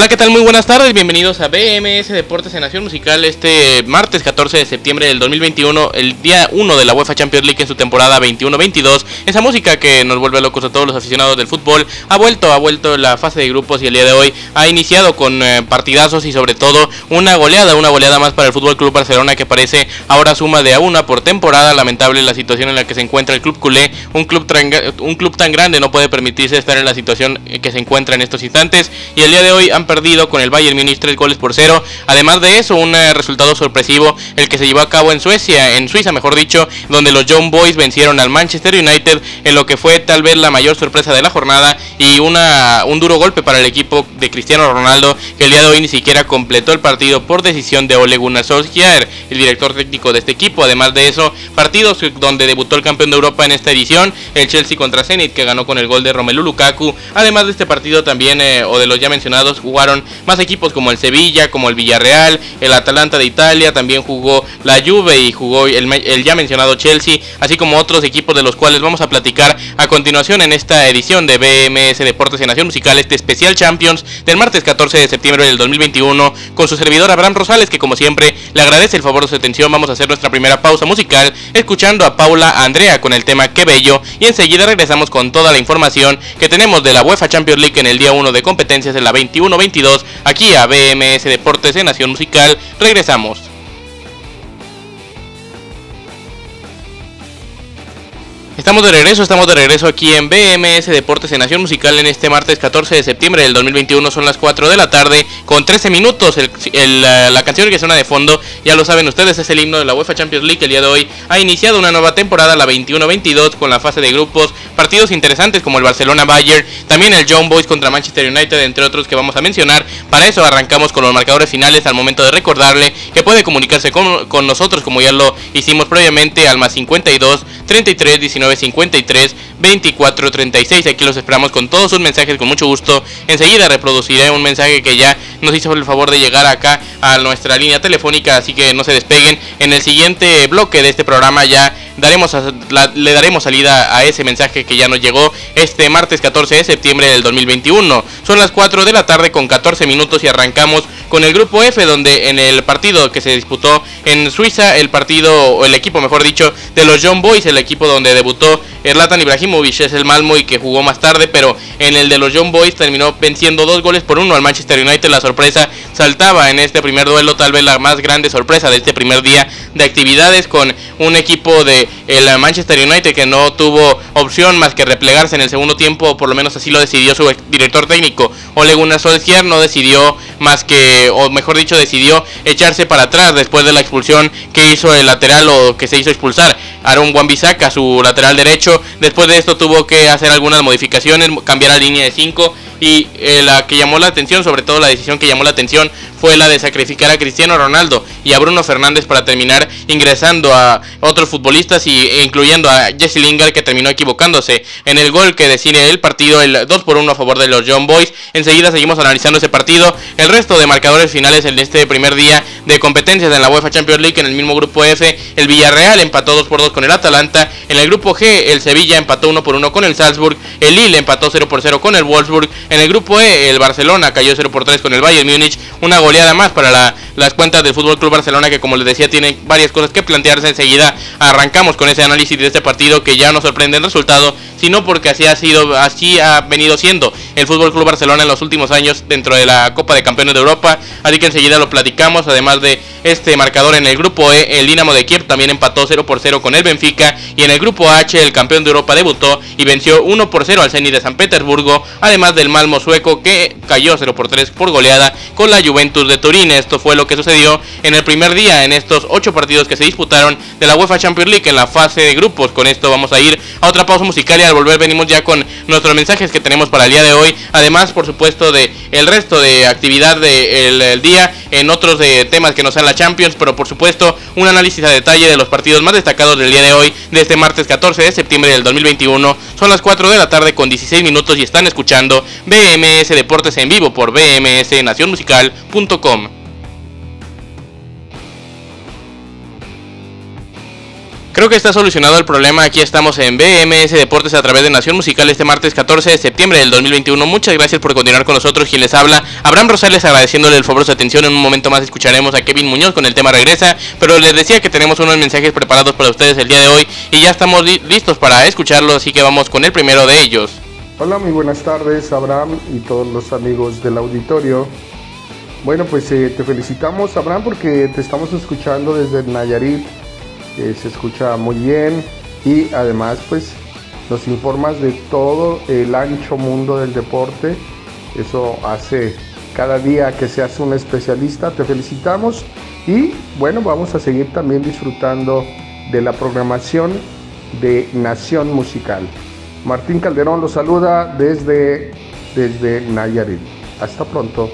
Hola, ¿qué tal? Muy buenas tardes, bienvenidos a BMS Deportes en Nación Musical este martes 14 de septiembre del 2021, el día 1 de la UEFA Champions League en su temporada 21-22. Esa música que nos vuelve locos a todos los aficionados del fútbol ha vuelto, ha vuelto la fase de grupos y el día de hoy ha iniciado con eh, partidazos y sobre todo una goleada, una goleada más para el Fútbol Club Barcelona que parece ahora suma de a una por temporada. Lamentable la situación en la que se encuentra el club culé, un club, un club tan grande no puede permitirse estar en la situación que se encuentra en estos instantes y el día de hoy han perdido con el Bayern Múnich 3 goles por cero. Además de eso, un eh, resultado sorpresivo el que se llevó a cabo en Suecia, en Suiza mejor dicho, donde los Young Boys vencieron al Manchester United en lo que fue tal vez la mayor sorpresa de la jornada y una, un duro golpe para el equipo de Cristiano Ronaldo que el día de hoy ni siquiera completó el partido por decisión de Ole Gunnar Solskjaer, el director técnico de este equipo. Además de eso, partidos donde debutó el campeón de Europa en esta edición, el Chelsea contra Zenit que ganó con el gol de Romelu Lukaku. Además de este partido también eh, o de los ya mencionados más equipos como el Sevilla, como el Villarreal, el Atalanta de Italia, también jugó la Juve y jugó el, ya mencionado Chelsea, así como otros equipos de los cuales vamos a platicar a continuación en esta edición de BMS Deportes y Nación Musical, este especial Champions del martes 14 de septiembre del 2021, con su servidor Abraham Rosales, que como siempre le agradece el favor de su atención. Vamos a hacer nuestra primera pausa musical, escuchando a Paula Andrea con el tema Qué Bello, y enseguida regresamos con toda la información que tenemos de la UEFA Champions League en el día 1 de competencias de la 21-22 aquí a BMS Deportes en Nación Musical. Regresamos. Estamos de regreso, estamos de regreso aquí en BMS Deportes en Nación Musical en este martes 14 de septiembre del 2021, son las 4 de la tarde con 13 minutos. la, canción que suena de fondo, ya lo saben ustedes, es el himno de la UEFA Champions League. El día de hoy ha iniciado una nueva temporada, la 21-22, con la fase de grupos, partidos interesantes como el Barcelona-Bayern, también el John Boys contra Manchester United, entre otros que vamos a mencionar. Para eso arrancamos con los marcadores finales al momento de recordarle que puede comunicarse con, con nosotros como ya lo hicimos previamente al más 52 33 19 53 24 36. Aquí los esperamos con todos sus mensajes, con mucho gusto. Enseguida reproduciré un mensaje que ya nos hizo el favor de llegar acá a nuestra línea telefónica, así que no se despeguen. En el siguiente bloque de este programa ya daremos le daremos salida a ese mensaje que ya nos llegó este martes 14 de septiembre del 2021. Son las 4 de la tarde con 14 minutos y arrancamos con el grupo F donde en el partido que se disputó en Suiza, el partido o el equipo mejor dicho de los John Boys, el equipo donde debutó Erlatan Ibrahimovic es el Malmo y que jugó más tarde, pero en el de los John Boys terminó venciendo dos goles por uno al Manchester United. La sorpresa saltaba en este primer duelo, tal vez la más grande sorpresa de este primer día de actividades con un equipo de el Manchester United que no tuvo opción más que replegarse en el segundo tiempo, por lo menos así lo decidió su director técnico Ole Gunnar Solskjaer, no decidió más que, o mejor dicho, decidió echarse para atrás después de la expulsión que hizo el lateral o que se hizo expulsar Aaron wan su lateral derecho. Después de esto tuvo que hacer algunas modificaciones, cambiar la línea de 5 y eh, la que llamó la atención, sobre todo la decisión que llamó la atención, fue la de sacrificar a Cristiano Ronaldo y a Bruno Fernández para terminar ingresando a otros futbolistas y, e incluyendo a Jesse Lingard que terminó equivocándose en el gol que decide el partido, el 2 por 1 a favor de los John Boys. Enseguida seguimos analizando ese partido. El resto de marcadores finales en este primer día de competencias en la UEFA Champions League en el mismo grupo F, el Villarreal empató 2 por 2 con el Atalanta, en el grupo G el Sevilla empató 1 por 1 con el Salzburg, el Lille empató 0 por 0 con el Wolfsburg, en el grupo E, el Barcelona cayó 0 por 3 con el Bayern Múnich. Una goleada más para las cuentas del Fútbol Club Barcelona, que como les decía, tiene varias cosas que plantearse. Enseguida arrancamos con ese análisis de este partido que ya no sorprende el resultado, sino porque así ha sido, así ha venido siendo el Fútbol Club Barcelona en los últimos años dentro de la Copa de Campeones de Europa. Así que enseguida lo platicamos, además de este marcador en el grupo E, el Dinamo de Kiev también empató 0 por 0 con el Benfica. Y en el grupo H, el campeón de Europa debutó y venció 1 por 0 al Zenit de San Petersburgo, además del Malmo sueco que cayó 0 por 3 por goleada con la Juventus de Turín. Esto fue lo que sucedió en el primer día en estos ocho partidos que se disputaron de la UEFA Champions League en la fase de grupos. Con esto vamos a ir a otra pausa musical al volver venimos ya con nuestros mensajes que tenemos para el día de hoy. Además, por supuesto, de el resto de actividad del día en otros de temas que nos dan la Champions, pero por supuesto un análisis a detalle de los partidos más destacados del día de hoy, de este martes 14 de septiembre del 2021. Son las 4 de la tarde con 16 minutos y están escuchando BMS Deportes en vivo por bmsnacionmusical.com. Creo que está solucionado el problema. Aquí estamos en BMS Deportes a través de Nación Musical este martes 14 de septiembre del 2021. Muchas gracias por continuar con nosotros. Quien les habla, Abraham Rosales, agradeciéndole el favor su atención. En un momento más escucharemos a Kevin Muñoz con el tema Regresa. Pero les decía que tenemos unos mensajes preparados para ustedes el día de hoy y ya estamos listos para escucharlos. Así que vamos con el primero de ellos. Hola, muy buenas tardes, Abraham y todos los amigos del auditorio. Bueno, pues eh, te felicitamos, Abraham, porque te estamos escuchando desde Nayarit se escucha muy bien y además pues nos informas de todo el ancho mundo del deporte. Eso hace cada día que seas un especialista. Te felicitamos y bueno, vamos a seguir también disfrutando de la programación de Nación Musical. Martín Calderón los saluda desde, desde Nayarit. Hasta pronto.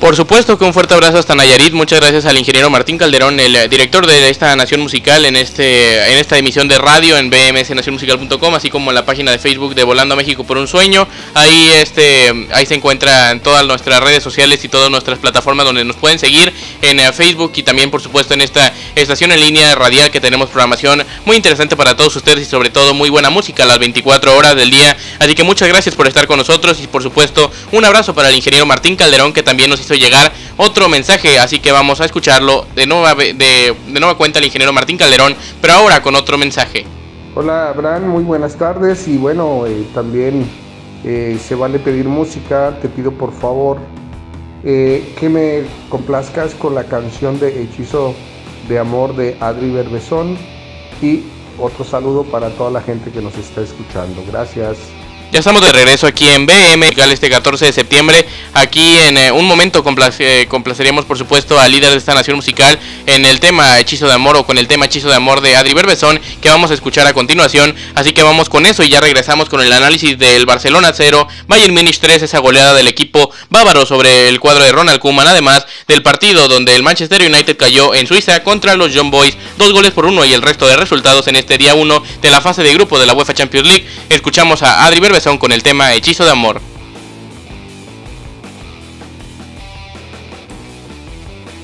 Por supuesto que un fuerte abrazo hasta Nayarit. Muchas gracias al ingeniero Martín Calderón, el eh, director de esta Nación Musical en este en esta emisión de radio en bmsnacionmusical.com, así como en la página de Facebook de Volando a México por un sueño. Ahí este ahí se encuentran todas nuestras redes sociales y todas nuestras plataformas donde nos pueden seguir en eh, Facebook y también por supuesto en esta estación en línea radial que tenemos programación muy interesante para todos ustedes y sobre todo muy buena música a las 24 horas del día. Así que muchas gracias por estar con nosotros y por supuesto un abrazo para el ingeniero Martín Calderón que también nos llegar otro mensaje, así que vamos a escucharlo de nueva, de, de nueva cuenta el ingeniero Martín Calderón, pero ahora con otro mensaje. Hola Abraham, muy buenas tardes y bueno, eh, también eh, se vale pedir música, te pido por favor eh, que me complazcas con la canción de Hechizo de Amor de Adri Berbezón y otro saludo para toda la gente que nos está escuchando. Gracias. Ya estamos de regreso aquí en BM, este 14 de septiembre. Aquí en eh, un momento eh, complaceríamos, por supuesto, al líder de esta nación musical en el tema Hechizo de Amor o con el tema Hechizo de Amor de Adri Berbezón, que vamos a escuchar a continuación. Así que vamos con eso y ya regresamos con el análisis del Barcelona 0, Bayern Munich 3, esa goleada del equipo bávaro sobre el cuadro de Ronald Koeman, además del partido donde el Manchester United cayó en Suiza contra los John Boys, dos goles por uno y el resto de resultados en este día 1 de la fase de grupo de la UEFA Champions League. Escuchamos a Adri Berbezón con el tema Hechizo de Amor.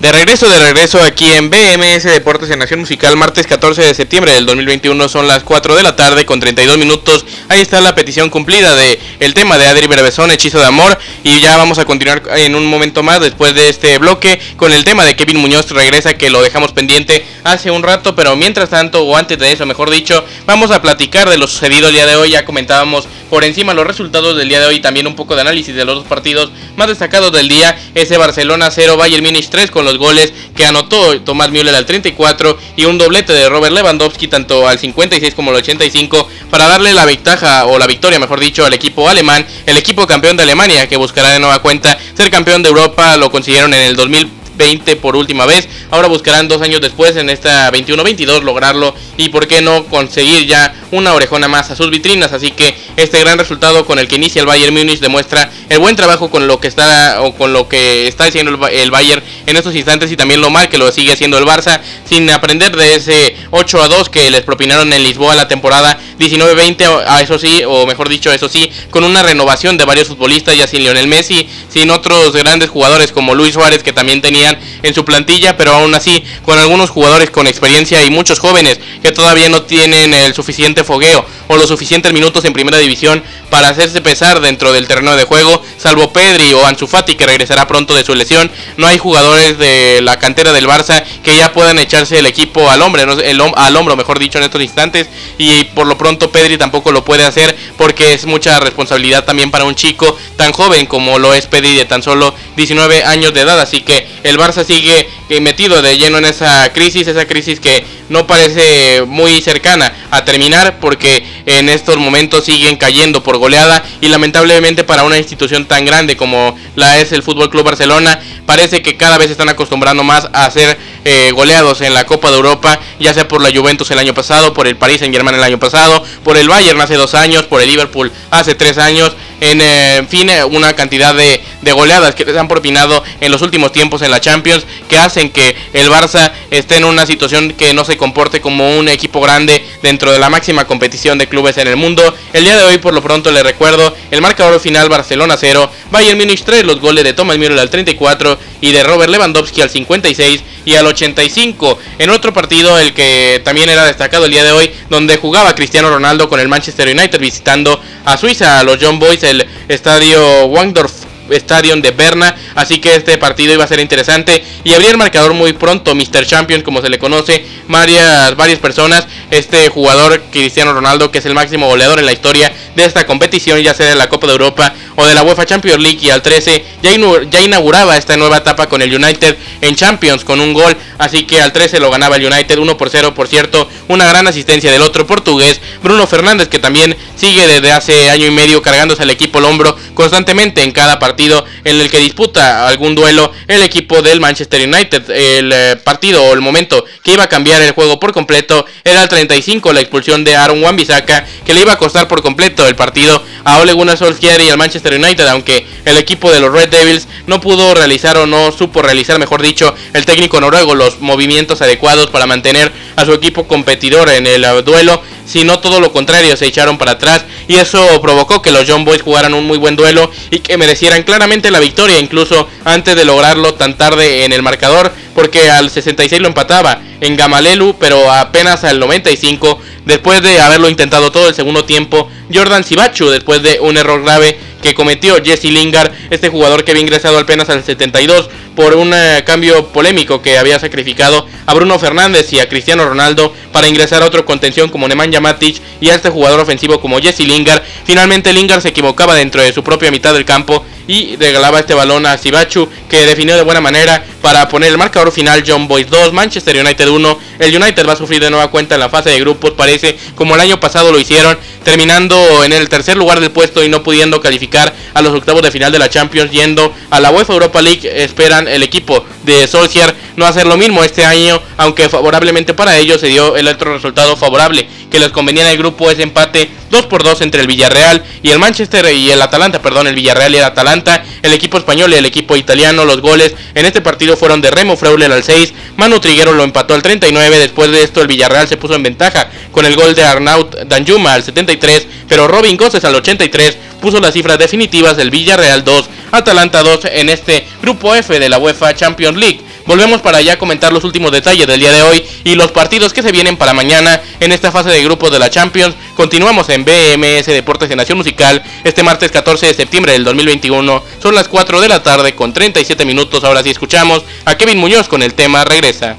De regreso, de regreso aquí en BMS Deportes en Nación Musical, martes 14 de septiembre del 2021, son las 4 de la tarde con 32 minutos. Ahí está la petición cumplida de el tema de Adri Berbezón, Hechizo de Amor. Y ya vamos a continuar en un momento más después de este bloque con el tema de Kevin Muñoz regresa, que lo dejamos pendiente hace un rato. Pero mientras tanto, o antes de eso, mejor dicho, vamos a platicar de lo sucedido el día de hoy. Ya comentábamos por encima los resultados del día de hoy, también un poco de análisis de los dos partidos más destacados del día. Ese Barcelona 0, Bayern Munich 3 con los goles que anotó Tomás Müller al 34 y un doblete de Robert Lewandowski tanto al 56 como al 85 para darle la ventaja o la victoria, mejor dicho, al equipo alemán, el equipo campeón de Alemania que buscará de nueva cuenta ser campeón de Europa, lo consiguieron en el 2000 20 por última vez. Ahora buscarán dos años después en esta 21-22 lograrlo y por qué no conseguir ya una orejona más a sus vitrinas. Así que este gran resultado con el que inicia el Bayern Múnich demuestra el buen trabajo con lo que está o con lo que está haciendo el, Bayern en estos instantes y también lo mal que lo sigue haciendo el Barça sin aprender de ese 8 a 2 que les propinaron en Lisboa la temporada 19-20 a eso sí o mejor dicho eso sí con una renovación de varios futbolistas ya sin Lionel Messi sin otros grandes jugadores como Luis Suárez que también tenía en su plantilla, pero aún así con algunos jugadores con experiencia y muchos jóvenes que todavía no tienen el suficiente fogueo o los suficientes minutos en primera división para hacerse pesar dentro del terreno de juego, salvo Pedri o Ansu Fati que regresará pronto de su lesión, no hay jugadores de la cantera del Barça que ya puedan echarse el equipo al hombre, el, al hombro, mejor dicho, en estos instantes y por lo pronto Pedri tampoco lo puede hacer porque es mucha responsabilidad también para un chico tan joven como lo es Pedri de tan solo 19 años de edad, así que el Barça sigue metido de lleno en esa crisis, esa crisis que no parece muy cercana a terminar porque en estos momentos siguen cayendo por goleada y lamentablemente para una institución tan grande como la es el Fútbol Club Barcelona parece que cada vez están acostumbrando más a ser eh, goleados en la Copa de Europa, ya sea por la Juventus el año pasado, por el Paris Saint Germain el año pasado, por el Bayern hace dos años, por el Liverpool hace tres años eh, en, fin, eh, una cantidad de, goleadas que les han propinado en los últimos tiempos en la Champions que hacen que el Barça esté en una situación que no se comporte como un equipo grande dentro de la máxima competición de clubes en el mundo. El día de hoy, por lo pronto, le recuerdo el marcador final Barcelona 0, Bayern Munich 3, los goles de Thomas Müller al 34 y de Robert Lewandowski al 56 y al 85. En otro partido, el que también era destacado el día de hoy, donde jugaba Cristiano Ronaldo con el Manchester United visitando a Suiza, a los John Boys, el estadio Wangdorf Stadium de Berna, así que este partido iba a ser interesante y abría el marcador muy pronto, Mr. Champion como se le conoce, varias, varias personas, este jugador Cristiano Ronaldo que es el máximo goleador en la historia de esta competición, ya sea de la Copa de Europa o de la UEFA Champions League y al 13 ya, ya inauguraba esta nueva etapa con el United en Champions con un gol, así que al 13 lo ganaba el United 1 por 0, por cierto, una gran asistencia del otro portugués, Bruno Fernández que también sigue desde hace año y medio cargándose al equipo al hombro constantemente en cada partido en el que disputa algún duelo el equipo del Manchester United. El eh, partido o el momento que iba a cambiar el juego por completo era el 35, la expulsión de Aaron Wan-Bissaka, que le iba a costar por completo el partido a Ole Gunnar Solskjaer y al Manchester United, aunque el equipo de los Red Devils no pudo realizar o no supo realizar, mejor dicho, el técnico noruego los movimientos adecuados para mantener a su equipo competidor en el duelo sino todo lo contrario, se echaron para atrás. Y eso provocó que los John Boys jugaran un muy buen duelo y que merecieran claramente la victoria, incluso antes de lograrlo tan tarde en el marcador, porque al 66 lo empataba en Gamalelu, pero apenas al 95, después de haberlo intentado todo el segundo tiempo, Jordan Sibachu, después de un error grave que cometió Jesse Lingard, este jugador que había ingresado apenas al 72 por un eh, cambio polémico que había sacrificado a Bruno Fernández y a Cristiano Ronaldo para ingresar a otro contención como Nemanja Matic y a este jugador ofensivo como Jesse Lingard. Finalmente Lingard se equivocaba dentro de su propia mitad del campo y regalaba este balón a Sibachu que definió de buena manera para poner el marcador final John Boys 2, Manchester United 1. El United va a sufrir de nueva cuenta en la fase de grupos, parece como el año pasado lo hicieron, terminando en el tercer lugar del puesto y no pudiendo calificar a los octavos de final de la Champions, yendo a la UEFA Europa League. Esperan el equipo de Solskjaer no hacer lo mismo este año, aunque favorablemente para ellos se dio el otro resultado favorable que les convenía en el grupo ese empate 2 por 2 entre el Villarreal y el Manchester y el Atalanta, perdón, el Villarreal y el Atalanta, el equipo español y el equipo italiano, los goles en este partido fueron de Remo Freuler al 6, Manu Triguero lo empató al 39, después de esto el Villarreal se puso en ventaja con el gol de Arnaut Danjuma al 73, pero Robin Gosses al 83 puso las cifras definitivas del Villarreal 2, Atalanta 2 en este grupo F de la UEFA Champions League. Volvemos para ya comentar los últimos detalles del día de hoy y los partidos que se vienen para mañana en esta fase de grupos de la Champions. Continuamos en BMS Deportes de Nación Musical este martes 14 de septiembre del 2021. Son las 4 de la tarde con 37 minutos. Ahora sí escuchamos a Kevin Muñoz con el tema Regresa.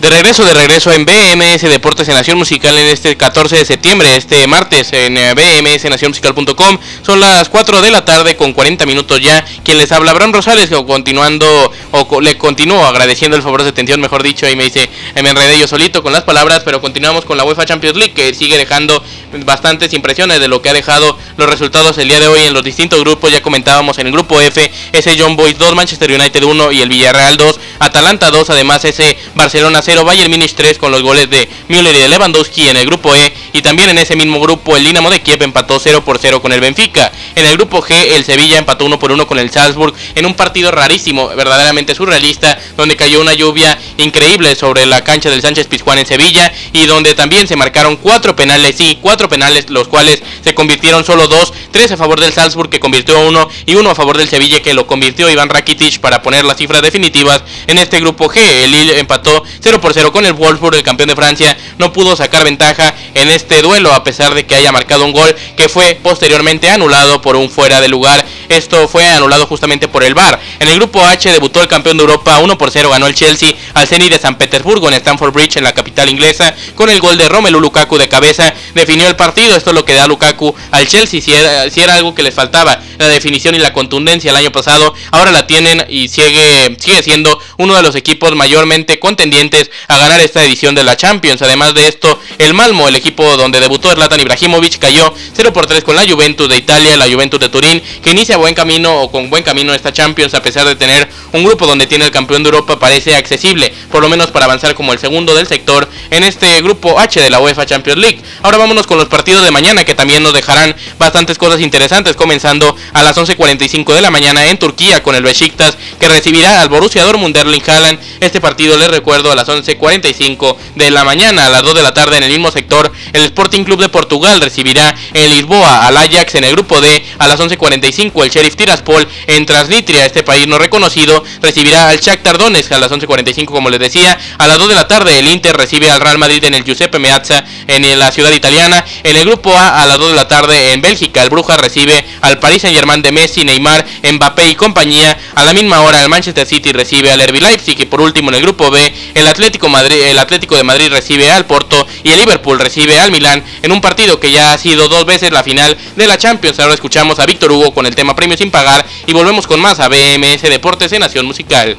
De regreso, de regreso en BMS Deportes en Nación Musical en este 14 de septiembre, este martes en eh, bmsnacionmusical.com. Son las 4 de la tarde con 40 minutos ya. Quien les habla, Abraham Rosales, continuando, o le continúo agradeciendo el favor de atención, mejor dicho, y me dice, me enredé yo solito con las palabras, pero continuamos con la UEFA Champions League, que sigue dejando bastantes impresiones de lo que ha dejado los resultados el día de hoy en los distintos grupos. Ya comentábamos en el grupo F, ese John Boys 2, Manchester United 1 y el Villarreal 2, Atalanta 2, además ese Barcelona 0, Bayern Munich 3 con los goles de Müller y de Lewandowski en el grupo E y también en ese mismo grupo el Dinamo de Kiev empató 0 por 0 con el Benfica. En el grupo G el Sevilla empató 1 por 1 con el Salzburg en un partido rarísimo, verdaderamente surrealista, donde cayó una lluvia increíble sobre la cancha del Sánchez Pizjuán en Sevilla y donde también se marcaron cuatro penales, sí, cuatro penales, los cuales se convirtieron solo dos, tres a favor del Salzburg que convirtió uno y uno a favor del Sevilla que lo convirtió Iván Rakitic para poner las cifras definitivas en este grupo G. El Lille empató 0 por 0 con el Wolfsburg, el campeón de Francia, no pudo sacar ventaja en este duelo a pesar de que haya marcado un gol que fue posteriormente anulado por un fuera de lugar Esto fue anulado justamente por el VAR. En el grupo H debutó el campeón de Europa 1 por 0 ganó el Chelsea al Zenit de San Petersburgo en Stamford Bridge en la capital inglesa con el gol de Romelu Lukaku de cabeza definió el partido. Esto es lo que da Lukaku al Chelsea si era, si era algo que les faltaba la definición y la contundencia el año pasado. Ahora la tienen y sigue sigue siendo uno de los equipos mayormente contendientes a ganar esta edición de la Champions. Además de esto, el Malmo, el equipo donde debutó Zlatan Ibrahimovic, cayó 0 por 3 con la Juventus de Italia, la Juventus de Turín, que inicia buen camino o con buen camino esta Champions a pesar de tener un grupo donde tiene el campeón de Europa parece accesible, por lo menos para avanzar como el segundo del sector en este grupo H de la UEFA Champions League. Ahora vámonos con los partidos de mañana que también nos dejarán bastantes cosas interesantes, comenzando a las 11:45 de la mañana en Turquía con el Besiktas que recibirá al Borussia Dortmund Erling Haaland. Este partido les recuerdo a las 11:45 de la mañana, a las 2 de la tarde en el mismo sector, el Sporting Club de Portugal recibirá en Lisboa al Ajax en el grupo D a las 11:45 el Sheriff Tiraspol en Transnistria, este país no reconocido, recibirá al Shakhtar Donetsk a las 11:45 como les decía, a las 2 de la tarde el Inter recibe al Real Madrid en el Giuseppe Meazza en la ciudad italiana, en el grupo A a las 2 de la tarde en Bélgica el Bruja recibe al Paris Saint-Germain de Messi, Neymar, Mbappé y compañía, a la misma hora el Manchester City recibe al RB Leipzig y por último en el grupo B el Atlético Madrid, el Atlético de Madrid recibe al Porto y el Liverpool recibe al Milán en un partido que ya ha sido dos veces la final de la Champions. Ahora escuchamos a Víctor Hugo con el tema Premio sin pagar y volvemos con más a BMS Deportes en Nación Musical.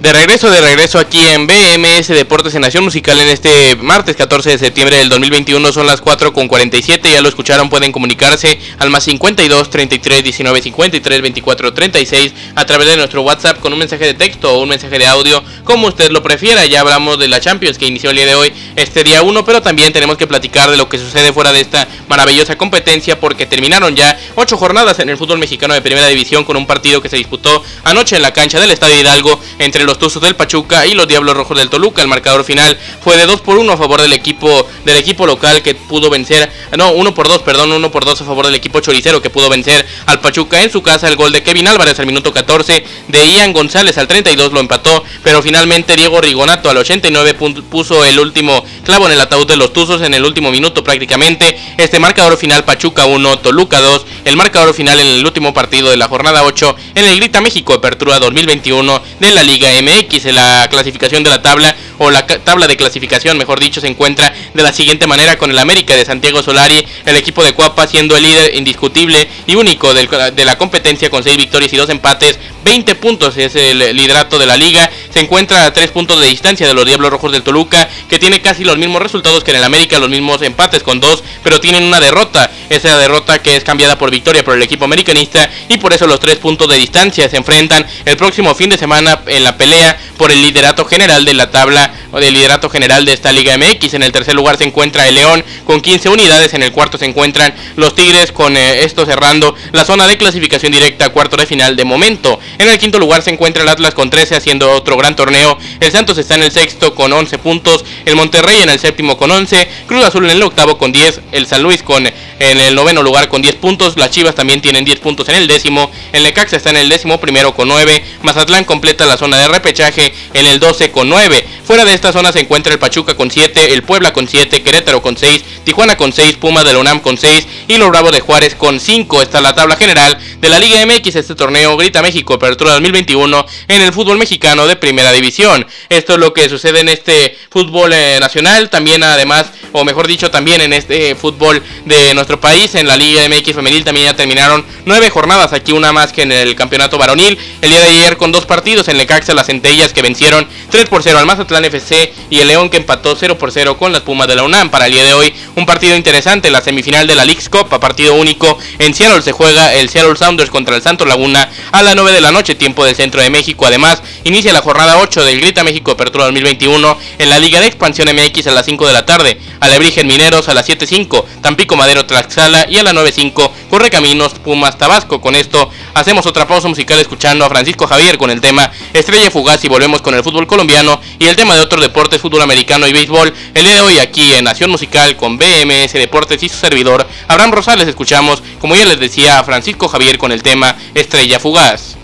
De regreso, de regreso aquí en BMS Deportes en Nación Musical en este martes 14 de septiembre del 2021 son las 4 con 47, ya lo escucharon, pueden comunicarse al más 52 33 19 53 24 36 a través de nuestro WhatsApp con un mensaje de texto o un mensaje de audio, como usted lo prefiera, ya hablamos de la Champions que inició el día de hoy, este día 1, pero también tenemos que platicar de lo que sucede fuera de esta maravillosa competencia porque terminaron ya 8 jornadas en el fútbol mexicano de primera división con un partido que se disputó anoche en la cancha del Estadio Hidalgo entre los los Tuzos del Pachuca y los Diablos Rojos del Toluca. El marcador final fue de 2 por 1 a favor del equipo del equipo local que pudo vencer, no, 1 por 2, perdón, 1 por 2 a favor del equipo choricero que pudo vencer al Pachuca en su casa. El gol de Kevin Álvarez al minuto 14, de Ian González al 32 lo empató, pero finalmente Diego Rigonato al 89 puso el último clavo en el ataúd de los Tuzos en el último minuto prácticamente. Este marcador final Pachuca 1, Toluca 2, el marcador final en el último partido de la jornada 8 en el Grita México Apertura 2021 de la Liga MX. La clasificación de la tabla, o la tabla de clasificación, mejor dicho, se encuentra de la siguiente manera con el América de Santiago Solari, el equipo de Cuapa siendo el líder indiscutible y único de la competencia con 6 victorias y 2 empates, 20 puntos es el liderato de la liga, se encuentra a 3 puntos de distancia de los Diablos Rojos del Toluca, que tiene casi los mismos resultados que en el América, los mismos empates con 2, pero tienen una derrota, esa derrota que es cambiada por victoria por el equipo americanista y por eso los 3 puntos de distancia se enfrentan el próximo fin de semana en la pelea por el liderato general de la tabla o del liderato general de esta Liga MX. En el tercer lugar se encuentra el León con 15 unidades, en el cuarto se encuentran los Tigres con eh, esto cerrando la zona de clasificación directa cuarto de final de momento. En el quinto lugar se encuentra el Atlas con 13 haciendo otro gran torneo. El Santos está en el sexto con 11 puntos, el Monterrey en el séptimo con 11, Cruz Azul en el octavo con 10, el San Luis con en el noveno lugar con 10 puntos, las Chivas también tienen 10 puntos en el décimo, el Necaxa está en el décimo primero con 9, Mazatlán completa la zona de repechaje en el 12 con 9. Fuera de esta zona se encuentra el Pachuca con 7, el Puebla con 7, Querétaro con 6, Tijuana con 6, Puma de la UNAM con 6 y los Bravos de Juárez con 5. Está la tabla general de la Liga MX, este torneo Grita México, Apertura 2021 en el fútbol mexicano de Primera División. Esto es lo que sucede en este fútbol eh, nacional, también además, o mejor dicho, también en este fútbol de nuestro país, en la Liga MX femenil también ya terminaron nueve jornadas, aquí una más que en el campeonato varonil. El día de ayer con dos partidos en Lecaxa, las Centellas que vencieron 3 por 0 al Mazatlán FC y el León que empató 0 por 0 con las Pumas de la UNAM. Para el día de hoy, un partido interesante, la semifinal de la League's Cup, a partido único. En Seattle se juega el Seattle Sounders contra el Santo Laguna a las 9 de la noche, tiempo del centro de México. Además, inicia la jornada 8 del Grita México Apertura 2021 en la Liga de Expansión MX a las 5 de la tarde. Alebrijen Mineros a las 7.5, Tampico Madero Tlaxcala y a las 9.5 Correcaminos Pumas Tabasco. Con esto hacemos otra pausa musical escuchando a Francisco Javier con el tema Estrella Fugaz y volvemos con el fútbol colombiano y el tema de otros deportes, fútbol americano y béisbol. El día de hoy aquí en Nación Musical con BMS Deportes y su servidor Abraham Rosales escuchamos, como ya les decía, a Francisco Javier con el tema Estrella Fugaz.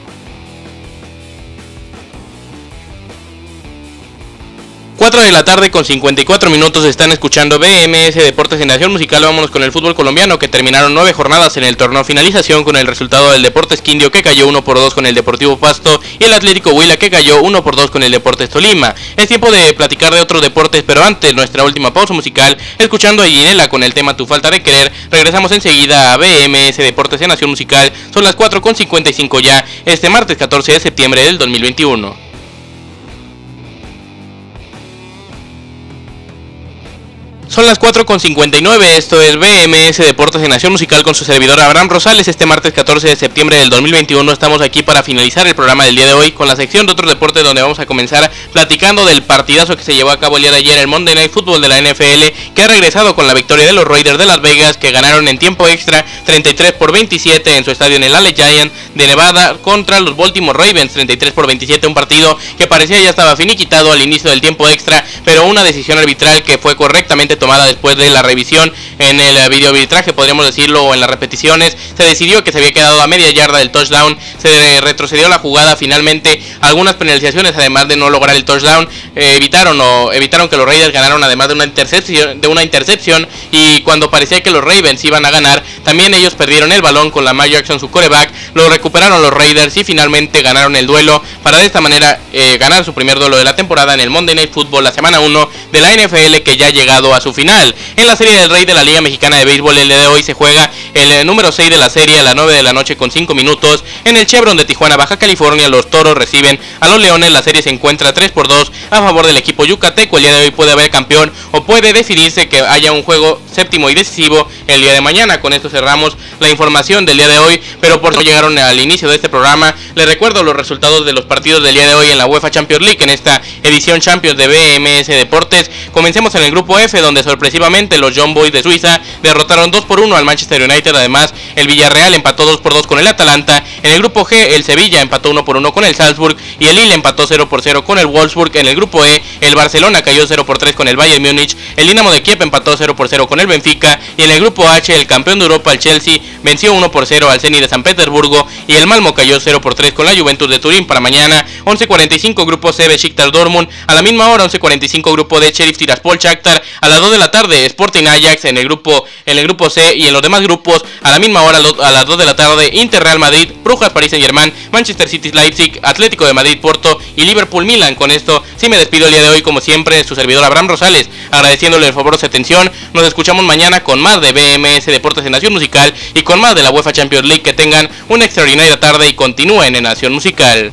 4 de la tarde con 54 minutos están escuchando BMS Deportes en Nación Musical. Vámonos con el fútbol colombiano que terminaron nueve jornadas en el torneo finalización con el resultado del Deportes Quindio que cayó 1 por 2 con el Deportivo Pasto y el Atlético Huila que cayó 1 por 2 con el Deportes Tolima. Es tiempo de platicar de otros deportes, pero antes nuestra última pausa musical, escuchando a Ginela con el tema Tu falta de querer, regresamos enseguida a BMS Deportes en Nación Musical. Son las 4 con 55 ya, este martes 14 de septiembre del 2021. Son las 4.59, esto es BMS Deportes de Nación Musical con su servidor Abraham Rosales. Este martes 14 de septiembre del 2021 estamos aquí para finalizar el programa del día de hoy con la sección de otros deportes donde vamos a comenzar platicando del partidazo que se llevó a cabo el día de ayer, el Monday Night Football de la NFL, que ha regresado con la victoria de los Raiders de Las Vegas que ganaron en tiempo extra 33 por 27 en su estadio en el Ale Giant de Nevada contra los Baltimore Ravens 33 por 27, un partido que parecía ya estaba finiquitado al inicio del tiempo extra, pero una decisión arbitral que fue correctamente tomada después de la revisión en el eh, video arbitraje, podríamos decirlo, o en las repeticiones. Se decidió que se había quedado a media yarda del touchdown, se retrocedió la jugada, finalmente algunas penalizaciones, además de no lograr el touchdown, eh, evitaron o evitaron que los Raiders ganaron además de una intercepción, de una intercepción y cuando parecía que los Ravens iban a ganar, también ellos perdieron el balón con la Lamar Jackson su coreback, lo recuperaron los Raiders y finalmente ganaron el duelo para de esta manera eh, ganar su primer duelo de la temporada en el Monday Night Football la semana 1 de la NFL que ya ha llegado a su final. En la serie del Rey de la Liga Mexicana de Béisbol el día de hoy se juega el eh, número 6 de la serie a las 9 de la noche con 5 minutos. En el Chevron de Tijuana, Baja California, los Toros reciben a los Leones. La serie se encuentra 3 por 2 a favor del equipo yucateco. El día de hoy puede haber campeón o puede decidirse que haya un juego séptimo y decisivo el día de mañana. Con esto cerramos la información del día de hoy, pero por no llegaron al inicio de este programa, les recuerdo los resultados de los partidos del día de hoy en la UEFA Champions League en esta edición Champions de BMS Deportes. Comencemos en el grupo F donde sorpresivamente los John Boys de Suiza derrotaron 2 por 1 al Manchester United. Además, el Villarreal empató 2 por 2 con el Atalanta. En el grupo G, el Sevilla empató 1 por 1 con el Salzburg y el Lille empató 0 por 0 con el Wolfsburg. En el grupo E, el Barcelona cayó 0 por 3 con el Bayern Múnich. El Dinamo de Kiev empató 0 por 0 con el Benfica y en el grupo H, el campeón de Europa, el Chelsea, venció 1 por 0 al Zenit de San Petersburgo y el Malmo cayó 0 por 3 con la Juventus de Turín para mañana 11:45 grupo C Besiktas Dortmund a la misma hora 11:45 grupo D Sheriff Tiraspol Shakhtar a las 2 de la tarde Sporting Ajax en el grupo en el grupo C y en los demás grupos a la misma hora a las 2 de la tarde Inter Real Madrid, Brujas París Saint-Germain, Manchester City Leipzig, Atlético de Madrid Porto y Liverpool Milan. Con esto sí me despido el día de hoy como siempre su servidor Abraham Rosales, agradeciéndole el favor de atención. Nos escuchamos mañana con más de BMS Deportes de Nación Musical y con más de la UEFA Champions League. Que tengan una extraordinaria tarde y continúen en Nación Musical.